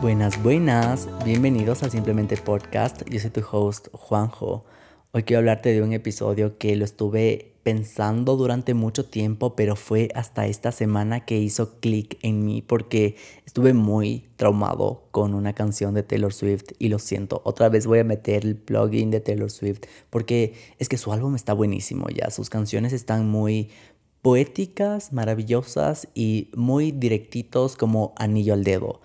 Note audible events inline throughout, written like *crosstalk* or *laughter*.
Buenas, buenas, bienvenidos a Simplemente Podcast. Yo soy tu host Juanjo. Hoy quiero hablarte de un episodio que lo estuve pensando durante mucho tiempo, pero fue hasta esta semana que hizo clic en mí porque estuve muy traumado con una canción de Taylor Swift y lo siento, otra vez voy a meter el plugin de Taylor Swift porque es que su álbum está buenísimo ya, sus canciones están muy poéticas, maravillosas y muy directitos como anillo al dedo.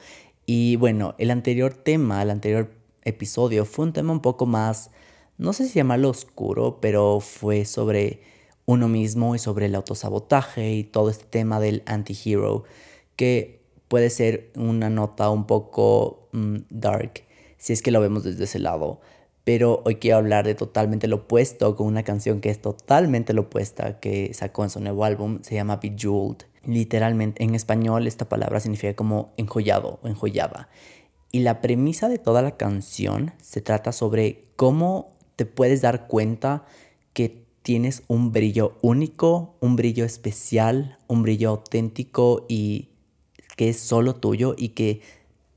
Y bueno, el anterior tema, el anterior episodio fue un tema un poco más, no sé si llamarlo oscuro, pero fue sobre uno mismo y sobre el autosabotaje y todo este tema del anti-hero, que puede ser una nota un poco mm, dark, si es que lo vemos desde ese lado. Pero hoy quiero hablar de totalmente lo opuesto, con una canción que es totalmente lo opuesta, que sacó en su nuevo álbum, se llama Bejeweled. Literalmente, en español esta palabra significa como enjollado o enjollada. Y la premisa de toda la canción se trata sobre cómo te puedes dar cuenta que tienes un brillo único, un brillo especial, un brillo auténtico y que es solo tuyo y que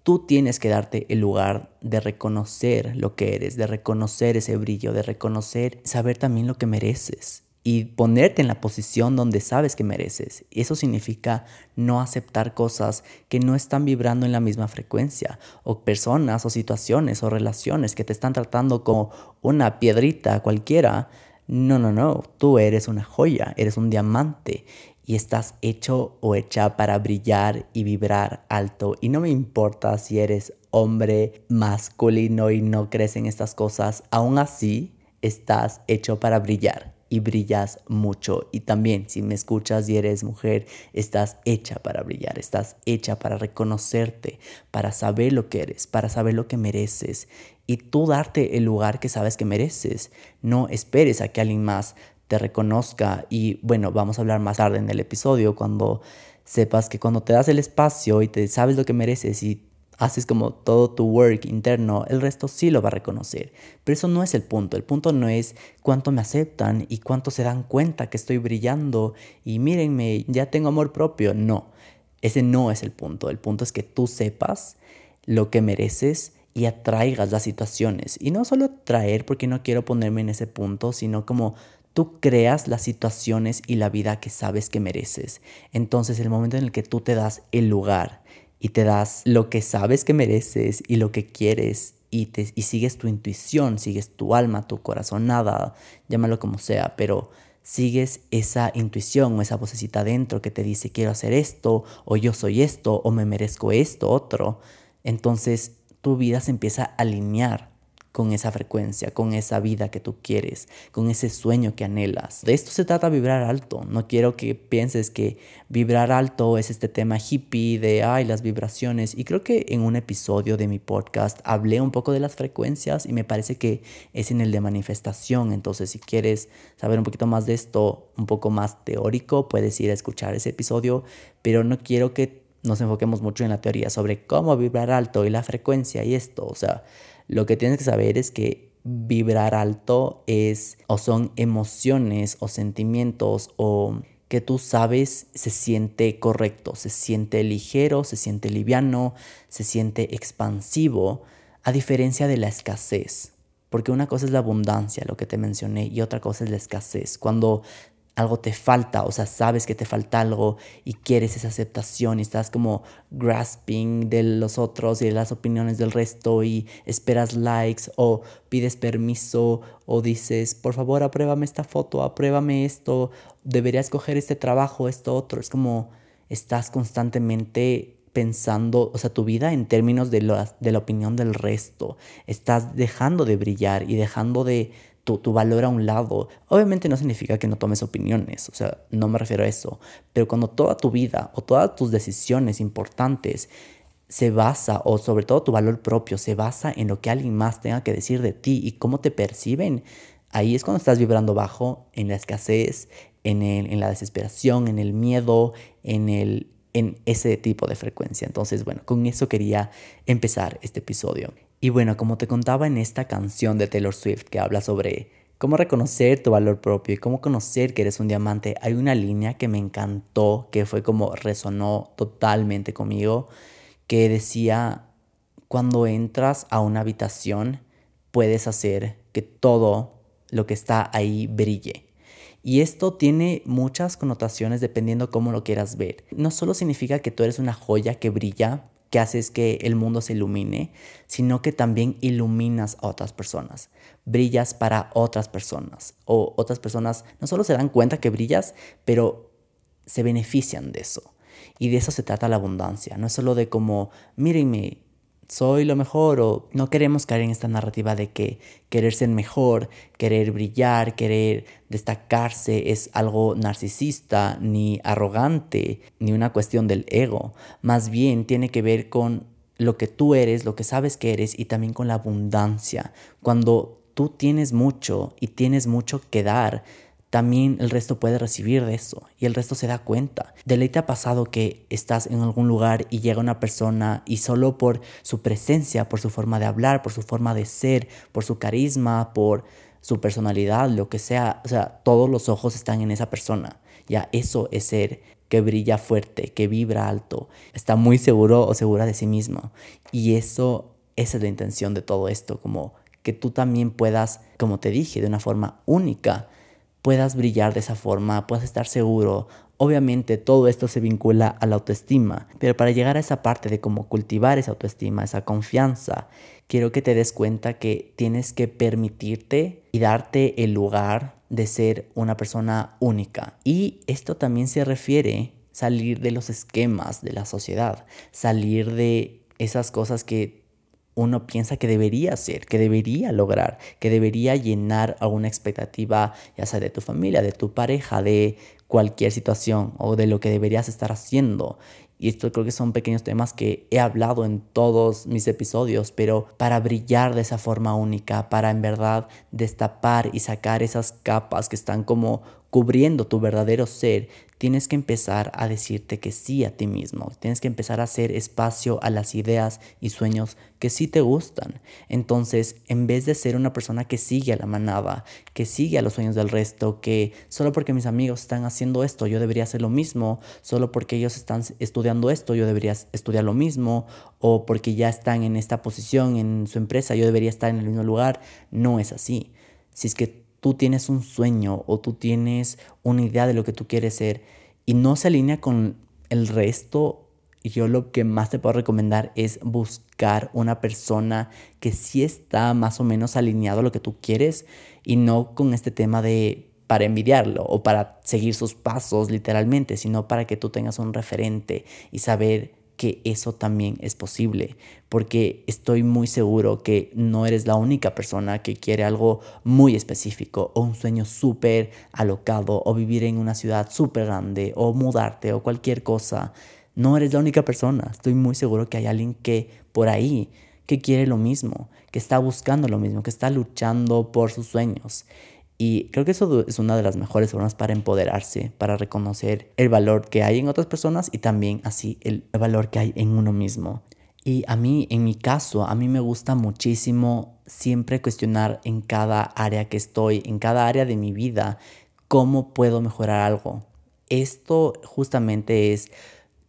tú tienes que darte el lugar de reconocer lo que eres, de reconocer ese brillo, de reconocer, saber también lo que mereces y ponerte en la posición donde sabes que mereces. Eso significa no aceptar cosas que no están vibrando en la misma frecuencia, o personas o situaciones o relaciones que te están tratando como una piedrita cualquiera. No, no, no, tú eres una joya, eres un diamante y estás hecho o hecha para brillar y vibrar alto. Y no me importa si eres hombre masculino y no crees en estas cosas, aún así estás hecho para brillar y brillas mucho. Y también si me escuchas y eres mujer, estás hecha para brillar, estás hecha para reconocerte, para saber lo que eres, para saber lo que mereces y tú darte el lugar que sabes que mereces. No esperes a que alguien más te reconozca y bueno, vamos a hablar más tarde en el episodio cuando sepas que cuando te das el espacio y te sabes lo que mereces y haces como todo tu work interno, el resto sí lo va a reconocer. Pero eso no es el punto. El punto no es cuánto me aceptan y cuánto se dan cuenta que estoy brillando y mírenme, ya tengo amor propio. No, ese no es el punto. El punto es que tú sepas lo que mereces y atraigas las situaciones. Y no solo traer porque no quiero ponerme en ese punto, sino como tú creas las situaciones y la vida que sabes que mereces. Entonces el momento en el que tú te das el lugar, y te das lo que sabes que mereces y lo que quieres y, te, y sigues tu intuición, sigues tu alma, tu corazón, nada, llámalo como sea, pero sigues esa intuición o esa vocecita dentro que te dice quiero hacer esto o yo soy esto o me merezco esto, otro, entonces tu vida se empieza a alinear con esa frecuencia, con esa vida que tú quieres, con ese sueño que anhelas. De esto se trata vibrar alto. No quiero que pienses que vibrar alto es este tema hippie de, ay, las vibraciones. Y creo que en un episodio de mi podcast hablé un poco de las frecuencias y me parece que es en el de manifestación. Entonces, si quieres saber un poquito más de esto, un poco más teórico, puedes ir a escuchar ese episodio. Pero no quiero que nos enfoquemos mucho en la teoría sobre cómo vibrar alto y la frecuencia y esto. O sea, lo que tienes que saber es que vibrar alto es o son emociones o sentimientos o que tú sabes se siente correcto, se siente ligero, se siente liviano, se siente expansivo, a diferencia de la escasez. Porque una cosa es la abundancia, lo que te mencioné, y otra cosa es la escasez. Cuando algo te falta, o sea, sabes que te falta algo y quieres esa aceptación y estás como grasping de los otros y de las opiniones del resto y esperas likes o pides permiso o dices, por favor, apruébame esta foto, apruébame esto, deberías coger este trabajo, esto otro. Es como estás constantemente pensando, o sea, tu vida en términos de la, de la opinión del resto. Estás dejando de brillar y dejando de tu, valor a un lado. Obviamente no significa que no tomes opiniones, o sea, no me refiero a eso, pero cuando toda tu vida o todas tus decisiones importantes se basa, o sobre todo tu valor propio, se basa en lo que alguien más tenga que decir de ti y cómo te perciben, ahí es cuando estás vibrando bajo en la escasez, en, el, en la desesperación, en el miedo, en, el, en ese tipo de frecuencia. Entonces, bueno, con eso quería empezar este episodio. Y bueno, como te contaba en esta canción de Taylor Swift que habla sobre cómo reconocer tu valor propio y cómo conocer que eres un diamante, hay una línea que me encantó, que fue como resonó totalmente conmigo, que decía, cuando entras a una habitación, puedes hacer que todo lo que está ahí brille. Y esto tiene muchas connotaciones dependiendo cómo lo quieras ver. No solo significa que tú eres una joya que brilla, que haces que el mundo se ilumine, sino que también iluminas a otras personas. Brillas para otras personas. O otras personas no solo se dan cuenta que brillas, pero se benefician de eso. Y de eso se trata la abundancia. No es solo de como, mírenme, soy lo mejor o no queremos caer en esta narrativa de que querer ser mejor, querer brillar, querer destacarse es algo narcisista, ni arrogante, ni una cuestión del ego. Más bien tiene que ver con lo que tú eres, lo que sabes que eres y también con la abundancia. Cuando tú tienes mucho y tienes mucho que dar, también el resto puede recibir de eso y el resto se da cuenta. De ley te ha pasado que estás en algún lugar y llega una persona y solo por su presencia, por su forma de hablar, por su forma de ser, por su carisma, por su personalidad, lo que sea, o sea, todos los ojos están en esa persona. Ya eso es ser que brilla fuerte, que vibra alto, está muy seguro o segura de sí mismo. Y eso, esa es la intención de todo esto, como que tú también puedas, como te dije, de una forma única, puedas brillar de esa forma, puedas estar seguro. Obviamente todo esto se vincula a la autoestima, pero para llegar a esa parte de cómo cultivar esa autoestima, esa confianza, quiero que te des cuenta que tienes que permitirte y darte el lugar de ser una persona única. Y esto también se refiere salir de los esquemas de la sociedad, salir de esas cosas que uno piensa que debería ser, que debería lograr, que debería llenar alguna expectativa, ya sea de tu familia, de tu pareja, de cualquier situación o de lo que deberías estar haciendo. Y esto creo que son pequeños temas que he hablado en todos mis episodios, pero para brillar de esa forma única, para en verdad destapar y sacar esas capas que están como cubriendo tu verdadero ser, tienes que empezar a decirte que sí a ti mismo. Tienes que empezar a hacer espacio a las ideas y sueños que sí te gustan. Entonces, en vez de ser una persona que sigue a la manada, que sigue a los sueños del resto, que solo porque mis amigos están haciendo esto, yo debería hacer lo mismo, solo porque ellos están estudiando esto, yo debería estudiar lo mismo, o porque ya están en esta posición en su empresa, yo debería estar en el mismo lugar, no es así. Si es que tú tienes un sueño o tú tienes una idea de lo que tú quieres ser y no se alinea con el resto, yo lo que más te puedo recomendar es buscar una persona que sí está más o menos alineado a lo que tú quieres y no con este tema de para envidiarlo o para seguir sus pasos literalmente, sino para que tú tengas un referente y saber que eso también es posible, porque estoy muy seguro que no eres la única persona que quiere algo muy específico o un sueño súper alocado o vivir en una ciudad súper grande o mudarte o cualquier cosa. No eres la única persona, estoy muy seguro que hay alguien que por ahí que quiere lo mismo, que está buscando lo mismo, que está luchando por sus sueños. Y creo que eso es una de las mejores formas para empoderarse, para reconocer el valor que hay en otras personas y también así el valor que hay en uno mismo. Y a mí, en mi caso, a mí me gusta muchísimo siempre cuestionar en cada área que estoy, en cada área de mi vida, cómo puedo mejorar algo. Esto justamente es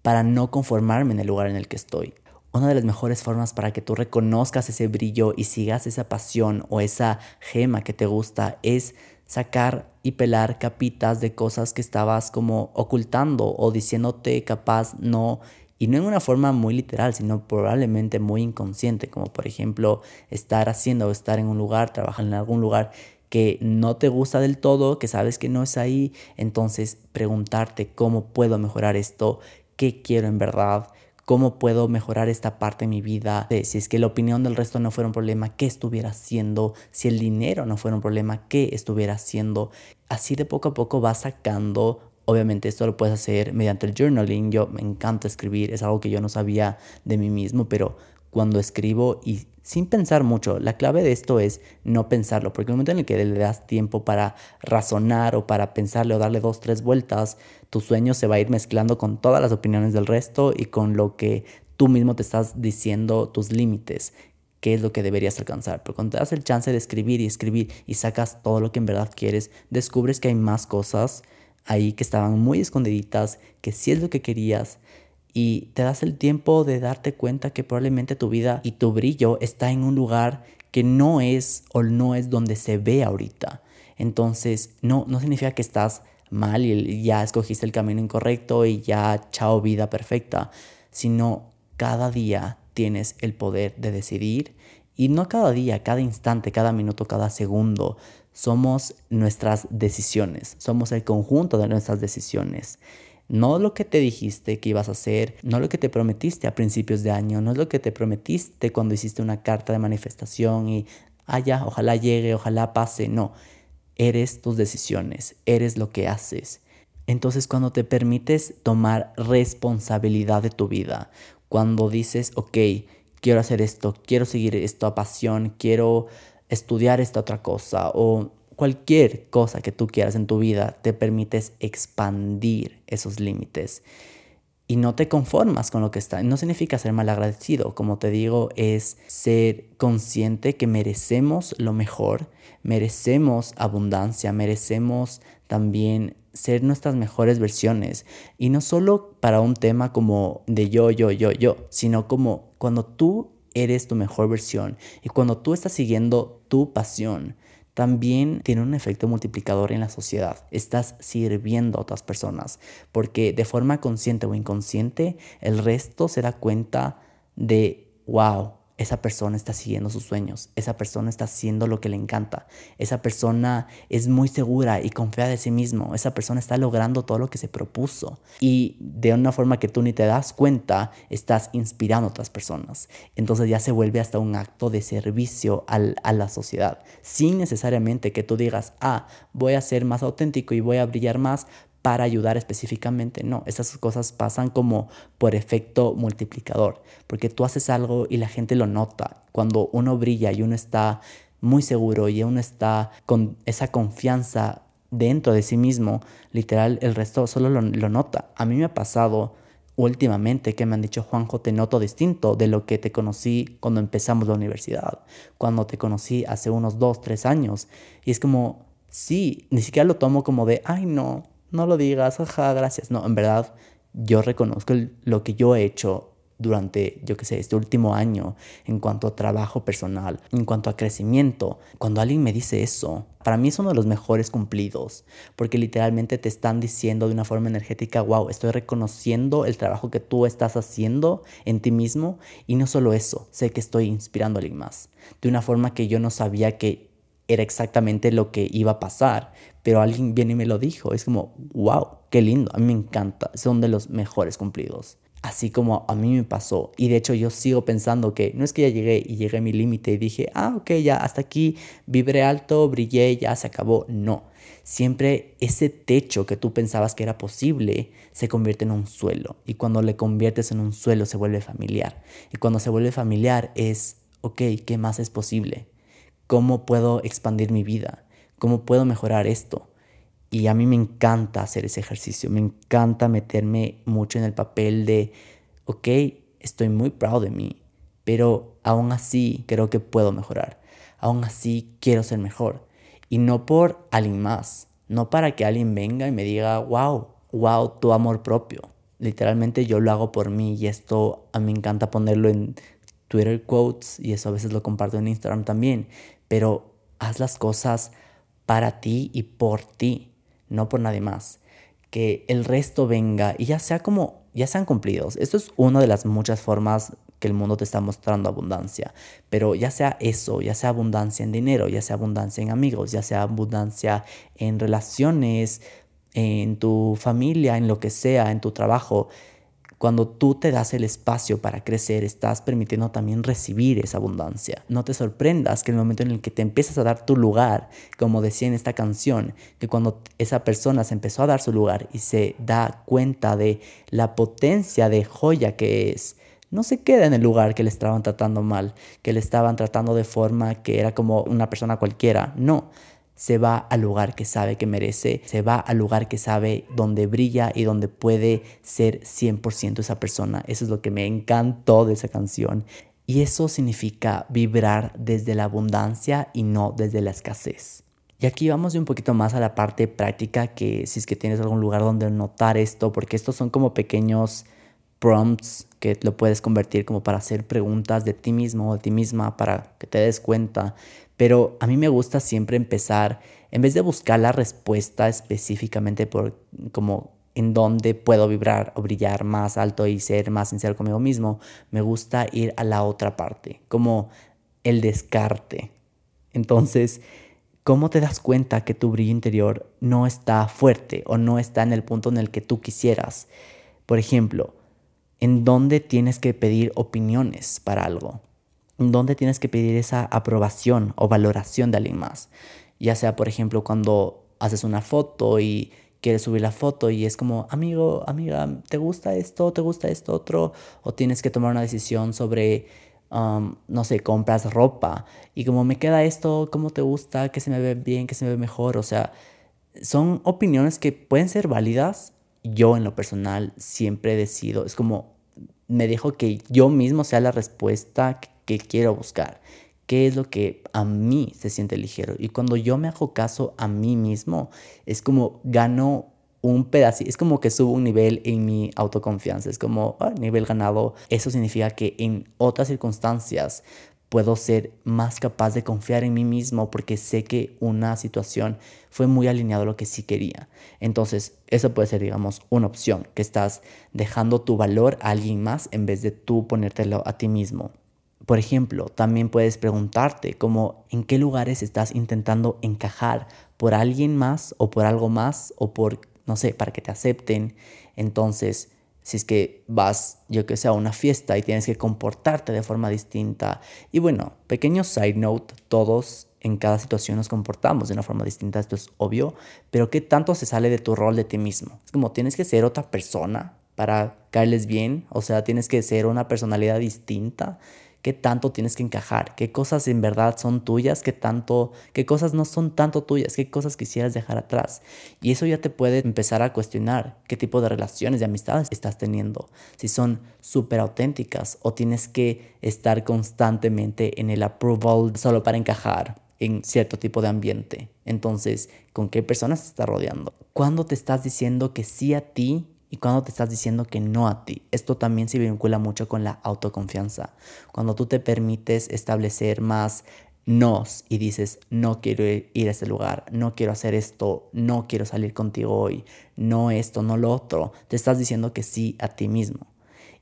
para no conformarme en el lugar en el que estoy. Una de las mejores formas para que tú reconozcas ese brillo y sigas esa pasión o esa gema que te gusta es sacar y pelar capitas de cosas que estabas como ocultando o diciéndote capaz no y no en una forma muy literal, sino probablemente muy inconsciente, como por ejemplo estar haciendo o estar en un lugar, trabajar en algún lugar que no te gusta del todo, que sabes que no es ahí, entonces preguntarte cómo puedo mejorar esto, qué quiero en verdad, cómo puedo mejorar esta parte de mi vida, si es que la opinión del resto no fuera un problema, qué estuviera haciendo, si el dinero no fuera un problema, qué estuviera haciendo. Así de poco a poco vas sacando Obviamente esto lo puedes hacer mediante el journaling. Yo me encanta escribir, es algo que yo no sabía de mí mismo, pero cuando escribo y sin pensar mucho, la clave de esto es no pensarlo, porque el momento en el que le das tiempo para razonar o para pensarle o darle dos, tres vueltas, tu sueño se va a ir mezclando con todas las opiniones del resto y con lo que tú mismo te estás diciendo tus límites qué es lo que deberías alcanzar. Pero cuando te das el chance de escribir y escribir y sacas todo lo que en verdad quieres, descubres que hay más cosas ahí que estaban muy escondiditas, que sí es lo que querías. Y te das el tiempo de darte cuenta que probablemente tu vida y tu brillo está en un lugar que no es o no es donde se ve ahorita. Entonces, no, no significa que estás mal y ya escogiste el camino incorrecto y ya chao vida perfecta, sino cada día tienes el poder de decidir y no cada día, cada instante, cada minuto, cada segundo. Somos nuestras decisiones, somos el conjunto de nuestras decisiones. No lo que te dijiste que ibas a hacer, no lo que te prometiste a principios de año, no es lo que te prometiste cuando hiciste una carta de manifestación y, ah, ya, ojalá llegue, ojalá pase. No, eres tus decisiones, eres lo que haces. Entonces cuando te permites tomar responsabilidad de tu vida, cuando dices, ok, quiero hacer esto, quiero seguir esta pasión, quiero estudiar esta otra cosa o cualquier cosa que tú quieras en tu vida, te permites expandir esos límites y no te conformas con lo que está. No significa ser mal agradecido, como te digo, es ser consciente que merecemos lo mejor, merecemos abundancia, merecemos también ser nuestras mejores versiones. Y no solo para un tema como de yo, yo, yo, yo, sino como cuando tú eres tu mejor versión y cuando tú estás siguiendo tu pasión, también tiene un efecto multiplicador en la sociedad. Estás sirviendo a otras personas porque de forma consciente o inconsciente el resto se da cuenta de, wow, esa persona está siguiendo sus sueños, esa persona está haciendo lo que le encanta, esa persona es muy segura y confía de sí mismo, esa persona está logrando todo lo que se propuso y de una forma que tú ni te das cuenta, estás inspirando a otras personas. Entonces ya se vuelve hasta un acto de servicio a la sociedad, sin necesariamente que tú digas, ah, voy a ser más auténtico y voy a brillar más para ayudar específicamente. No, esas cosas pasan como por efecto multiplicador, porque tú haces algo y la gente lo nota. Cuando uno brilla y uno está muy seguro y uno está con esa confianza dentro de sí mismo, literal, el resto solo lo, lo nota. A mí me ha pasado últimamente que me han dicho, Juanjo, te noto distinto de lo que te conocí cuando empezamos la universidad, cuando te conocí hace unos dos, tres años. Y es como, sí, ni siquiera lo tomo como de, ay, no, no lo digas, jaja, gracias. No, en verdad, yo reconozco lo que yo he hecho durante, yo qué sé, este último año en cuanto a trabajo personal, en cuanto a crecimiento. Cuando alguien me dice eso, para mí es uno de los mejores cumplidos, porque literalmente te están diciendo de una forma energética, wow, estoy reconociendo el trabajo que tú estás haciendo en ti mismo y no solo eso, sé que estoy inspirando a alguien más, de una forma que yo no sabía que era exactamente lo que iba a pasar, pero alguien viene y me lo dijo. Es como, wow, qué lindo, a mí me encanta, son de los mejores cumplidos. Así como a mí me pasó. Y de hecho yo sigo pensando que no es que ya llegué y llegué a mi límite y dije, ah, ok, ya hasta aquí vibré alto, brillé, ya se acabó. No, siempre ese techo que tú pensabas que era posible se convierte en un suelo. Y cuando le conviertes en un suelo se vuelve familiar. Y cuando se vuelve familiar es, ok, ¿qué más es posible? ¿Cómo puedo expandir mi vida? ¿Cómo puedo mejorar esto? Y a mí me encanta hacer ese ejercicio, me encanta meterme mucho en el papel de, ok, estoy muy proud de mí, pero aún así creo que puedo mejorar, aún así quiero ser mejor. Y no por alguien más, no para que alguien venga y me diga, wow, wow, tu amor propio. Literalmente yo lo hago por mí y esto a mí me encanta ponerlo en Twitter quotes y eso a veces lo comparto en Instagram también, pero haz las cosas para ti y por ti, no por nadie más. Que el resto venga y ya sea como, ya sean cumplidos. Esto es una de las muchas formas que el mundo te está mostrando abundancia. Pero ya sea eso, ya sea abundancia en dinero, ya sea abundancia en amigos, ya sea abundancia en relaciones, en tu familia, en lo que sea, en tu trabajo, cuando tú te das el espacio para crecer, estás permitiendo también recibir esa abundancia. No te sorprendas que el momento en el que te empiezas a dar tu lugar, como decía en esta canción, que cuando esa persona se empezó a dar su lugar y se da cuenta de la potencia de joya que es, no se queda en el lugar que le estaban tratando mal, que le estaban tratando de forma que era como una persona cualquiera. No, se va al lugar que sabe que merece, se va al lugar que sabe donde brilla y donde puede ser 100% esa persona. Eso es lo que me encantó de esa canción. Y eso significa vibrar desde la abundancia y no desde la escasez. Y aquí vamos un poquito más a la parte práctica, que si es que tienes algún lugar donde notar esto, porque estos son como pequeños prompts que lo puedes convertir como para hacer preguntas de ti mismo o de ti misma para que te des cuenta. Pero a mí me gusta siempre empezar, en vez de buscar la respuesta específicamente por como en dónde puedo vibrar o brillar más alto y ser más sincero conmigo mismo, me gusta ir a la otra parte, como el descarte. Entonces, ¿Cómo te das cuenta que tu brillo interior no está fuerte o no está en el punto en el que tú quisieras? Por ejemplo, ¿en dónde tienes que pedir opiniones para algo? ¿En dónde tienes que pedir esa aprobación o valoración de alguien más? Ya sea, por ejemplo, cuando haces una foto y quieres subir la foto y es como, amigo, amiga, ¿te gusta esto? ¿Te gusta esto otro? O tienes que tomar una decisión sobre Um, no sé, compras ropa y como me queda esto, cómo te gusta, que se me ve bien, que se me ve mejor, o sea, son opiniones que pueden ser válidas. Yo en lo personal siempre decido, es como me dejo que yo mismo sea la respuesta que quiero buscar. ¿Qué es lo que a mí se siente ligero? Y cuando yo me hago caso a mí mismo, es como gano un pedacito, es como que subo un nivel en mi autoconfianza, es como ah, nivel ganado. Eso significa que en otras circunstancias puedo ser más capaz de confiar en mí mismo porque sé que una situación fue muy alineada a lo que sí quería. Entonces, eso puede ser, digamos, una opción, que estás dejando tu valor a alguien más en vez de tú ponértelo a ti mismo. Por ejemplo, también puedes preguntarte como en qué lugares estás intentando encajar por alguien más o por algo más o por no sé, para que te acepten. Entonces, si es que vas, yo que sé, a una fiesta y tienes que comportarte de forma distinta. Y bueno, pequeño side note, todos en cada situación nos comportamos de una forma distinta, esto es obvio, pero ¿qué tanto se sale de tu rol de ti mismo? Es como tienes que ser otra persona para caerles bien, o sea, tienes que ser una personalidad distinta qué tanto tienes que encajar, qué cosas en verdad son tuyas, qué tanto, qué cosas no son tanto tuyas, qué cosas quisieras dejar atrás. Y eso ya te puede empezar a cuestionar qué tipo de relaciones, de amistades estás teniendo, si son súper auténticas o tienes que estar constantemente en el approval solo para encajar en cierto tipo de ambiente. Entonces, ¿con qué personas te estás rodeando? ¿Cuándo te estás diciendo que sí a ti y cuando te estás diciendo que no a ti. Esto también se vincula mucho con la autoconfianza. Cuando tú te permites establecer más nos y dices, no quiero ir a ese lugar, no quiero hacer esto, no quiero salir contigo hoy, no esto, no lo otro, te estás diciendo que sí a ti mismo.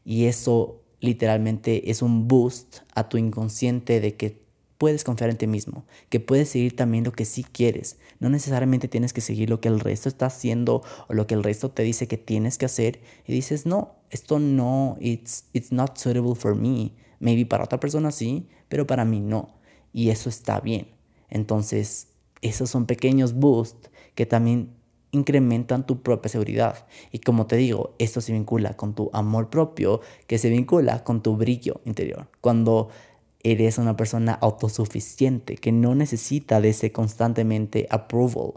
Y eso literalmente es un boost a tu inconsciente de que puedes confiar en ti mismo, que puedes seguir también lo que sí quieres. No necesariamente tienes que seguir lo que el resto está haciendo o lo que el resto te dice que tienes que hacer y dices, no, esto no, it's, it's not suitable for me. Maybe para otra persona sí, pero para mí no. Y eso está bien. Entonces, esos son pequeños boosts que también incrementan tu propia seguridad. Y como te digo, esto se vincula con tu amor propio, que se vincula con tu brillo interior. Cuando eres una persona autosuficiente que no necesita de ese constantemente approval.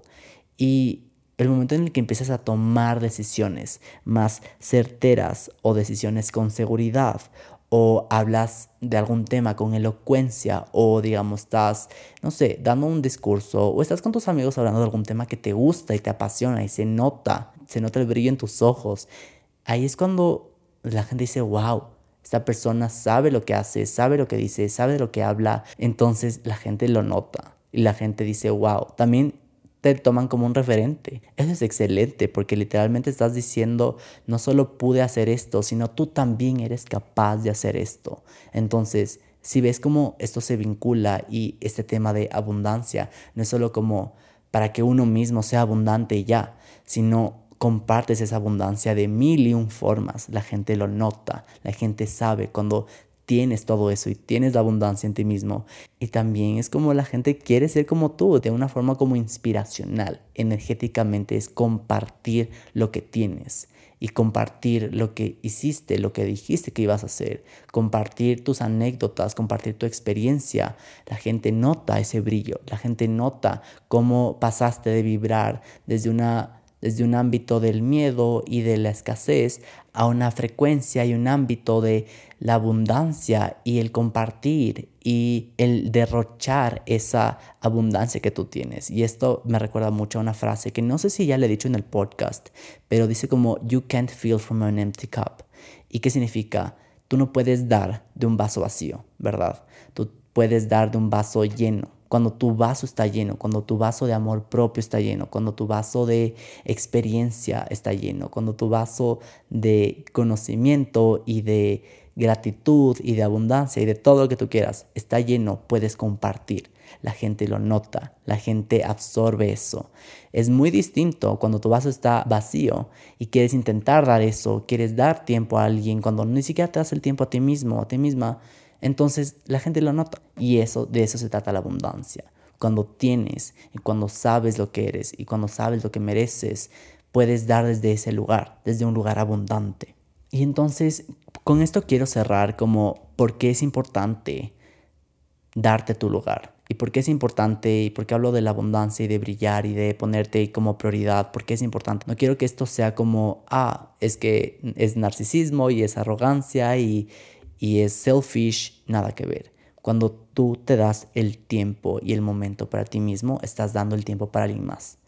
Y el momento en el que empiezas a tomar decisiones más certeras o decisiones con seguridad o hablas de algún tema con elocuencia o digamos estás, no sé, dando un discurso o estás con tus amigos hablando de algún tema que te gusta y te apasiona y se nota, se nota el brillo en tus ojos, ahí es cuando la gente dice, wow, esta persona sabe lo que hace, sabe lo que dice, sabe lo que habla. Entonces la gente lo nota y la gente dice, wow, también te toman como un referente. Eso es excelente porque literalmente estás diciendo, no solo pude hacer esto, sino tú también eres capaz de hacer esto. Entonces, si ves cómo esto se vincula y este tema de abundancia no es solo como para que uno mismo sea abundante y ya, sino compartes esa abundancia de mil y un formas. La gente lo nota, la gente sabe cuando tienes todo eso y tienes la abundancia en ti mismo. Y también es como la gente quiere ser como tú, de una forma como inspiracional. Energéticamente es compartir lo que tienes y compartir lo que hiciste, lo que dijiste que ibas a hacer, compartir tus anécdotas, compartir tu experiencia. La gente nota ese brillo, la gente nota cómo pasaste de vibrar desde una desde un ámbito del miedo y de la escasez a una frecuencia y un ámbito de la abundancia y el compartir y el derrochar esa abundancia que tú tienes. Y esto me recuerda mucho a una frase que no sé si ya le he dicho en el podcast, pero dice como you can't feel from an empty cup. ¿Y qué significa? Tú no puedes dar de un vaso vacío, ¿verdad? Tú puedes dar de un vaso lleno cuando tu vaso está lleno, cuando tu vaso de amor propio está lleno, cuando tu vaso de experiencia está lleno, cuando tu vaso de conocimiento y de gratitud y de abundancia y de todo lo que tú quieras está lleno, puedes compartir. La gente lo nota, la gente absorbe eso. Es muy distinto cuando tu vaso está vacío y quieres intentar dar eso, quieres dar tiempo a alguien cuando ni siquiera te das el tiempo a ti mismo, a ti misma entonces la gente lo nota y eso de eso se trata la abundancia. Cuando tienes y cuando sabes lo que eres y cuando sabes lo que mereces, puedes dar desde ese lugar, desde un lugar abundante. Y entonces con esto quiero cerrar como por qué es importante darte tu lugar. ¿Y por qué es importante? ¿Y por qué hablo de la abundancia y de brillar y de ponerte como prioridad? ¿Por qué es importante? No quiero que esto sea como, ah, es que es narcisismo y es arrogancia y, y es selfish, nada que ver. Cuando tú te das el tiempo y el momento para ti mismo, estás dando el tiempo para alguien más.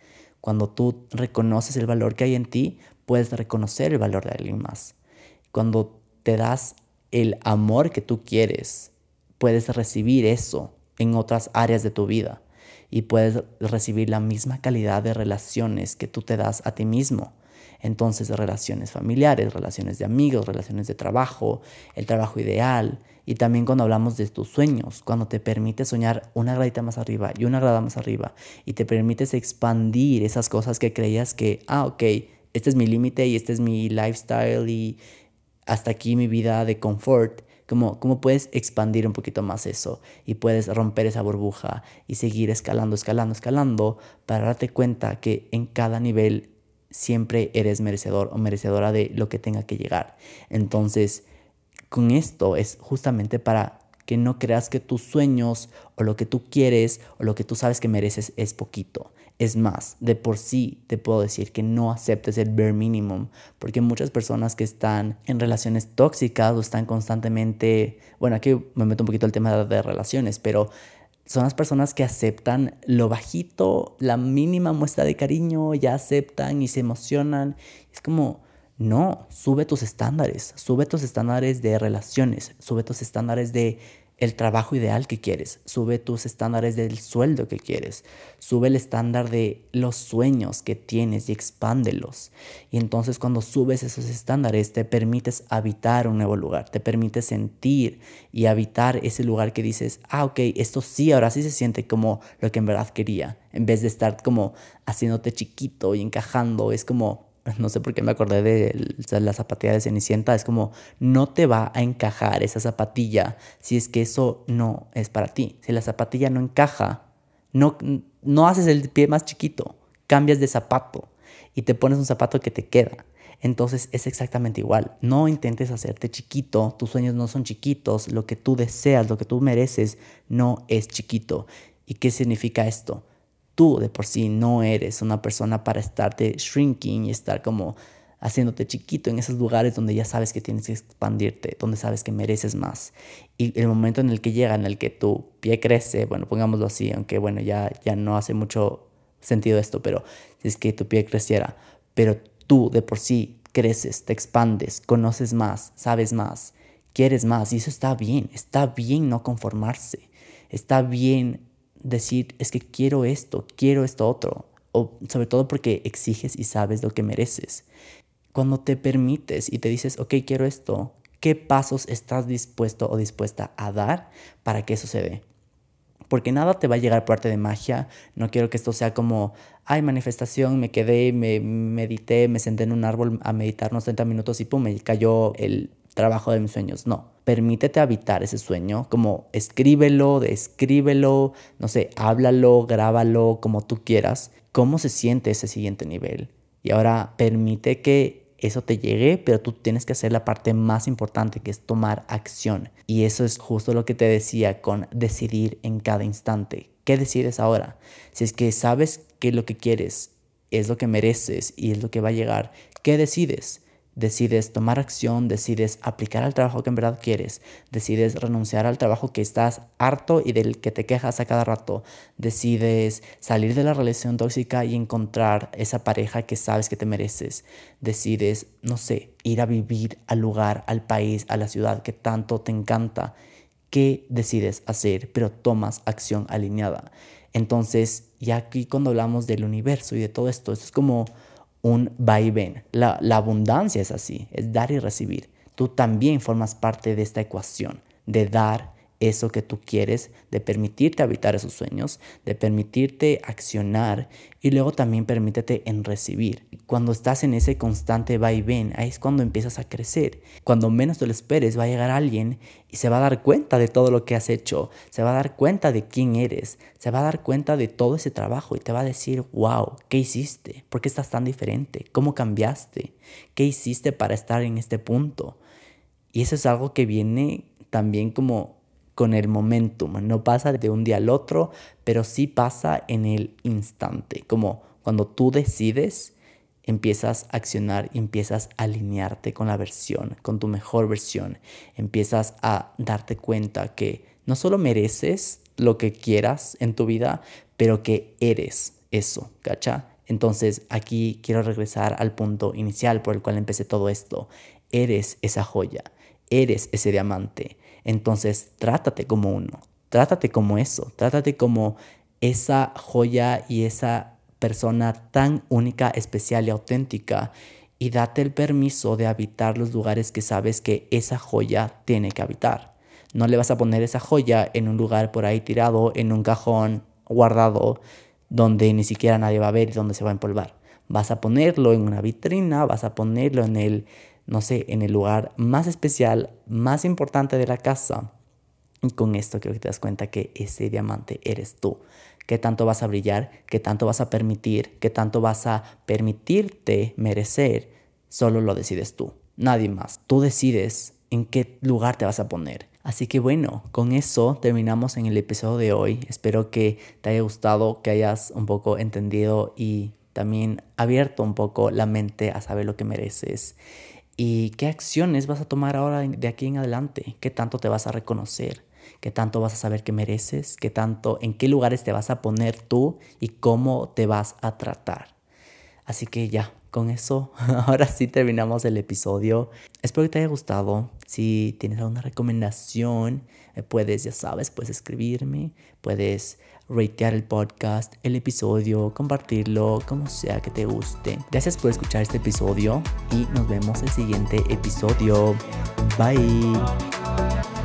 Cuando tú reconoces el valor que hay en ti, puedes reconocer el valor de alguien más. Cuando te das el amor que tú quieres, puedes recibir eso en otras áreas de tu vida y puedes recibir la misma calidad de relaciones que tú te das a ti mismo. Entonces, relaciones familiares, relaciones de amigos, relaciones de trabajo, el trabajo ideal. Y también cuando hablamos de tus sueños, cuando te permites soñar una gradita más arriba y una grada más arriba y te permites expandir esas cosas que creías que, ah, ok, este es mi límite y este es mi lifestyle y hasta aquí mi vida de confort. Como, cómo puedes expandir un poquito más eso y puedes romper esa burbuja y seguir escalando, escalando, escalando para darte cuenta que en cada nivel siempre eres merecedor o merecedora de lo que tenga que llegar. Entonces, con esto es justamente para que no creas que tus sueños o lo que tú quieres o lo que tú sabes que mereces es poquito. Es más, de por sí te puedo decir que no aceptes el bare minimum, porque muchas personas que están en relaciones tóxicas o están constantemente, bueno, aquí me meto un poquito el tema de relaciones, pero son las personas que aceptan lo bajito, la mínima muestra de cariño, ya aceptan y se emocionan. Es como, no, sube tus estándares, sube tus estándares de relaciones, sube tus estándares de el trabajo ideal que quieres, sube tus estándares del sueldo que quieres, sube el estándar de los sueños que tienes y expándelos. Y entonces cuando subes esos estándares te permites habitar un nuevo lugar, te permites sentir y habitar ese lugar que dices, ah, ok, esto sí, ahora sí se siente como lo que en verdad quería, en vez de estar como haciéndote chiquito y encajando, es como *laughs* no sé por qué me acordé de la zapatilla de Cenicienta, es como no te va a encajar esa zapatilla si es que eso no es para ti. Si la zapatilla no encaja, no, no haces el pie más chiquito, cambias de zapato y te pones un zapato que te queda. Entonces es exactamente igual. No intentes hacerte chiquito, tus sueños no son chiquitos, lo que tú deseas, lo que tú mereces no es chiquito. ¿Y qué significa esto? Tú de por sí no eres una persona para estarte shrinking y estar como haciéndote chiquito en esos lugares donde ya sabes que tienes que expandirte, donde sabes que mereces más. Y el momento en el que llega, en el que tu pie crece, bueno, pongámoslo así, aunque bueno, ya, ya no hace mucho sentido esto, pero es que tu pie creciera, pero tú de por sí creces, te expandes, conoces más, sabes más, quieres más, y eso está bien, está bien no conformarse, está bien decir, es que quiero esto, quiero esto otro, o sobre todo porque exiges y sabes lo que mereces. Cuando te permites y te dices, ok, quiero esto, ¿qué pasos estás dispuesto o dispuesta a dar para que eso se dé? Porque nada te va a llegar por arte de magia. No quiero que esto sea como, ay, manifestación, me quedé, me medité, me senté en un árbol a meditar unos 30 minutos y pum, me cayó el trabajo de mis sueños. No, permítete habitar ese sueño, como escríbelo, descríbelo, no sé, háblalo, grábalo, como tú quieras. ¿Cómo se siente ese siguiente nivel? Y ahora permite que eso te llegue, pero tú tienes que hacer la parte más importante que es tomar acción. Y eso es justo lo que te decía con decidir en cada instante. ¿Qué decides ahora? Si es que sabes que lo que quieres es lo que mereces y es lo que va a llegar, ¿qué decides? Decides tomar acción, decides aplicar al trabajo que en verdad quieres, decides renunciar al trabajo que estás harto y del que te quejas a cada rato, decides salir de la relación tóxica y encontrar esa pareja que sabes que te mereces, decides, no sé, ir a vivir al lugar, al país, a la ciudad que tanto te encanta. ¿Qué decides hacer? Pero tomas acción alineada. Entonces, ya aquí cuando hablamos del universo y de todo esto, esto es como un vaivén. La, la abundancia es así, es dar y recibir. Tú también formas parte de esta ecuación de dar eso que tú quieres, de permitirte habitar esos sueños, de permitirte accionar y luego también permítete en recibir. Cuando estás en ese constante va y ven, ahí es cuando empiezas a crecer. Cuando menos te lo esperes va a llegar alguien y se va a dar cuenta de todo lo que has hecho, se va a dar cuenta de quién eres, se va a dar cuenta de todo ese trabajo y te va a decir, wow, ¿qué hiciste? ¿Por qué estás tan diferente? ¿Cómo cambiaste? ¿Qué hiciste para estar en este punto? Y eso es algo que viene también como con el momentum. No pasa de un día al otro, pero sí pasa en el instante. Como cuando tú decides, empiezas a accionar y empiezas a alinearte con la versión, con tu mejor versión. Empiezas a darte cuenta que no solo mereces lo que quieras en tu vida, pero que eres eso, ¿cacha? Entonces aquí quiero regresar al punto inicial por el cual empecé todo esto. Eres esa joya, eres ese diamante entonces, trátate como uno, trátate como eso, trátate como esa joya y esa persona tan única, especial y auténtica y date el permiso de habitar los lugares que sabes que esa joya tiene que habitar. No le vas a poner esa joya en un lugar por ahí tirado, en un cajón guardado, donde ni siquiera nadie va a ver y donde se va a empolvar. Vas a ponerlo en una vitrina, vas a ponerlo en el no sé, en el lugar más especial, más importante de la casa. Y con esto creo que te das cuenta que ese diamante eres tú. ¿Qué tanto vas a brillar? ¿Qué tanto vas a permitir? ¿Qué tanto vas a permitirte merecer? Solo lo decides tú, nadie más. Tú decides en qué lugar te vas a poner. Así que bueno, con eso terminamos en el episodio de hoy. Espero que te haya gustado, que hayas un poco entendido y también abierto un poco la mente a saber lo que mereces. ¿Y qué acciones vas a tomar ahora de aquí en adelante? ¿Qué tanto te vas a reconocer? ¿Qué tanto vas a saber que mereces? ¿Qué tanto, en qué lugares te vas a poner tú y cómo te vas a tratar? Así que ya, con eso, *laughs* ahora sí terminamos el episodio. Espero que te haya gustado. Si tienes alguna recomendación, puedes, ya sabes, puedes escribirme, puedes ratear el podcast, el episodio, compartirlo, como sea que te guste. Gracias por escuchar este episodio y nos vemos el siguiente episodio. Bye.